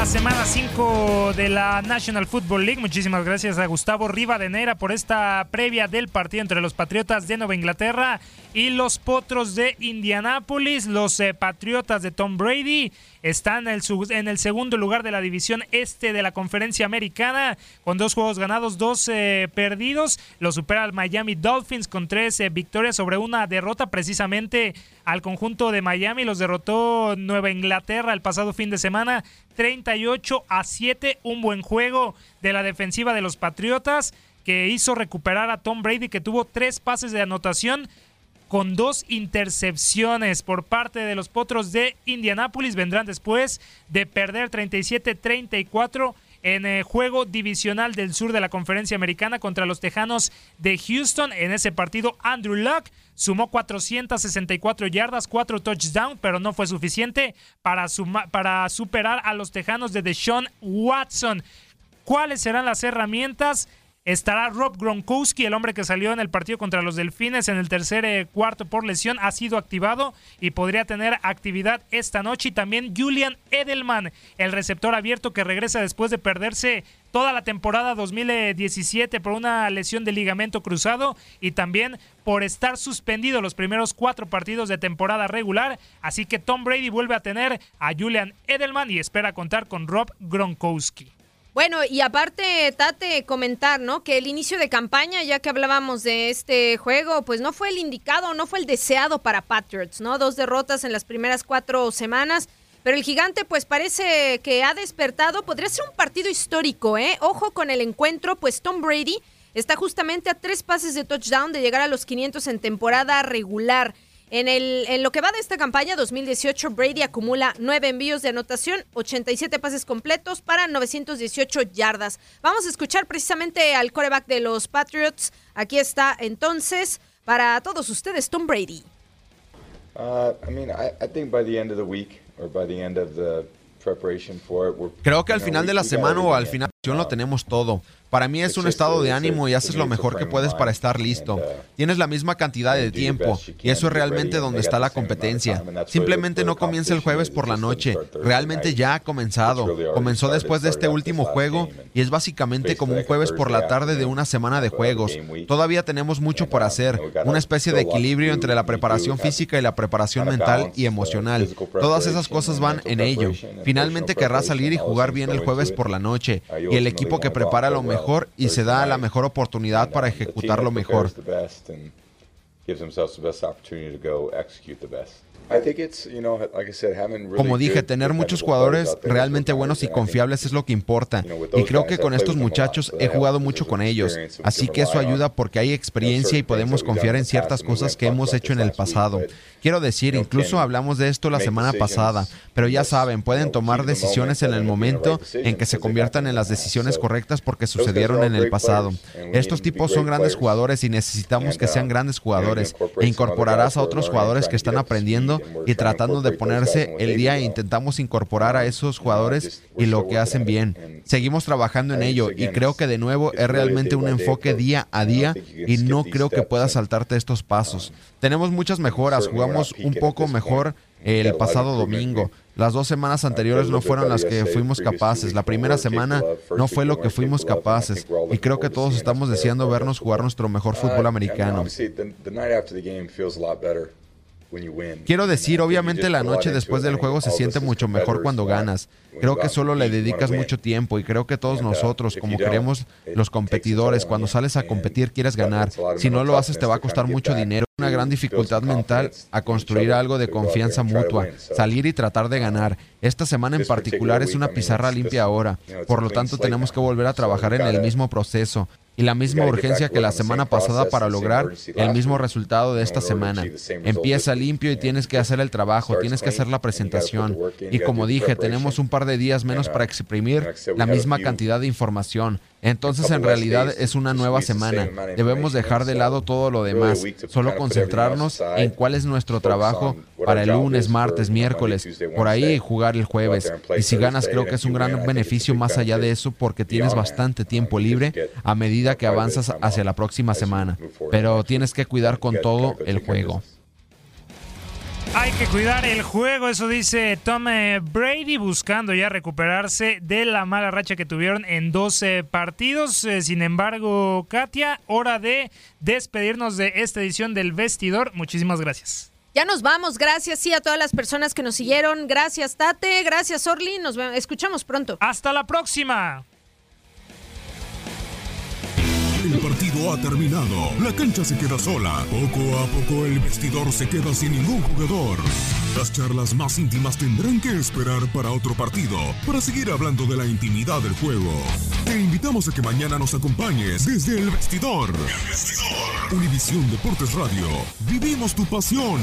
la semana 5 de la National Football League. Muchísimas gracias a Gustavo Rivadeneira por esta previa del partido entre los Patriotas de Nueva Inglaterra y los Potros de Indianápolis. Los eh, Patriotas de Tom Brady están en el, segundo lugar de la división este de la conferencia americana con dos juegos ganados, dos perdidos. Lo supera el Miami Dolphins con tres victorias sobre una derrota precisamente al conjunto de Miami. Los derrotó Nueva Inglaterra el pasado fin de semana 38 a 7. Un buen juego de la defensiva de los Patriotas que hizo recuperar a Tom Brady que tuvo tres pases de anotación con dos intercepciones por parte de los Potros de Indianápolis. Vendrán después de perder 37-34 en el juego divisional del sur de la conferencia americana contra los Tejanos de Houston. En ese partido, Andrew Luck sumó 464 yardas, cuatro touchdowns, pero no fue suficiente para, para superar a los Tejanos de Deshaun Watson. ¿Cuáles serán las herramientas? Estará Rob Gronkowski, el hombre que salió en el partido contra los Delfines en el tercer eh, cuarto por lesión, ha sido activado y podría tener actividad esta noche. Y también Julian Edelman, el receptor abierto que regresa después de perderse toda la temporada 2017 por una lesión de ligamento cruzado y también por estar suspendido los primeros cuatro partidos de temporada regular. Así que Tom Brady vuelve a tener a Julian Edelman y espera contar con Rob Gronkowski. Bueno, y aparte, Tate, comentar, ¿no? Que el inicio de campaña, ya que hablábamos de este juego, pues no fue el indicado, no fue el deseado para Patriots, ¿no? Dos derrotas en las primeras cuatro semanas. Pero el gigante, pues parece que ha despertado. Podría ser un partido histórico, ¿eh? Ojo con el encuentro, pues Tom Brady está justamente a tres pases de touchdown de llegar a los 500 en temporada regular. En, el, en lo que va de esta campaña 2018, Brady acumula nueve envíos de anotación, 87 pases completos para 918 yardas. Vamos a escuchar precisamente al coreback de los Patriots. Aquí está entonces para todos ustedes Tom Brady. Uh, I mean, I, I think by the end of the week or by the end of the preparation for it, we're, Creo que al final de la semana o al final lo tenemos todo. Para mí es un estado de ánimo y haces lo mejor que puedes para estar listo. Tienes la misma cantidad de tiempo y eso es realmente donde está la competencia. Simplemente no comienza el jueves por la noche. Realmente ya ha comenzado. Comenzó después de este último juego y es básicamente como un jueves por la tarde de una semana de juegos. Todavía tenemos mucho por hacer. Una especie de equilibrio entre la preparación física y la preparación mental y emocional. Todas esas cosas van en ello. Finalmente querrás salir y jugar bien el jueves por la noche y el equipo que prepara lo mejor y se da la mejor oportunidad para ejecutarlo mejor. Como dije, tener muchos jugadores realmente buenos y confiables es lo que importa. Y creo que con estos muchachos he jugado mucho con ellos. Así que eso ayuda porque hay experiencia y podemos confiar en ciertas cosas que hemos hecho en el pasado. Quiero decir, incluso hablamos de esto la semana pasada, pero ya saben, pueden tomar decisiones en el momento en que se conviertan en las decisiones correctas porque sucedieron en el pasado. Estos tipos son grandes jugadores y necesitamos que sean grandes jugadores e incorporarás a otros jugadores que están aprendiendo y tratando de ponerse el día e intentamos incorporar a esos jugadores y lo que hacen bien. Seguimos trabajando en ello y creo que de nuevo es realmente un enfoque día a día y no creo que puedas saltarte estos pasos. Tenemos muchas mejoras, jugamos un poco mejor el pasado domingo. Las dos semanas anteriores no fueron las que fuimos capaces. La primera semana no fue lo que fuimos capaces. Y creo que todos estamos deseando vernos jugar nuestro mejor fútbol americano. Quiero decir, obviamente la noche después del juego se siente mucho mejor cuando ganas. Creo que solo le dedicas mucho tiempo y creo que todos nosotros, como queremos los competidores, cuando sales a competir quieres ganar. Si no lo haces te va a costar mucho dinero. Una gran dificultad mental a construir algo de confianza mutua, salir y tratar de ganar. Esta semana en particular es una pizarra limpia ahora, por lo tanto tenemos que volver a trabajar en el mismo proceso y la misma urgencia que la semana pasada para lograr el mismo resultado de esta semana. Empieza limpio y tienes que hacer el trabajo, tienes que hacer la presentación. Y como dije, tenemos un par de días menos para exprimir la misma cantidad de información. Entonces en realidad es una nueva semana. Debemos dejar de lado todo lo demás, solo concentrarnos en cuál es nuestro trabajo para el lunes, martes, miércoles, por ahí jugar el jueves. Y si ganas creo que es un gran beneficio más allá de eso porque tienes bastante tiempo libre a medida que avanzas hacia la próxima semana. Pero tienes que cuidar con todo el juego. Hay que cuidar el juego, eso dice Tom eh, Brady, buscando ya recuperarse de la mala racha que tuvieron en 12 partidos. Eh, sin embargo, Katia, hora de despedirnos de esta edición del vestidor. Muchísimas gracias. Ya nos vamos, gracias sí a todas las personas que nos siguieron. Gracias Tate, gracias Orly, nos escuchamos pronto. Hasta la próxima. El partido ha terminado. La cancha se queda sola. Poco a poco el vestidor se queda sin ningún jugador. Las charlas más íntimas tendrán que esperar para otro partido, para seguir hablando de la intimidad del juego. Te invitamos a que mañana nos acompañes desde el vestidor. El vestidor. Univisión Deportes Radio. Vivimos tu pasión.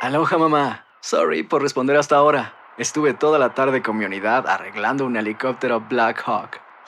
Aloha mamá. Sorry por responder hasta ahora. Estuve toda la tarde con mi unidad arreglando un helicóptero Black Hawk.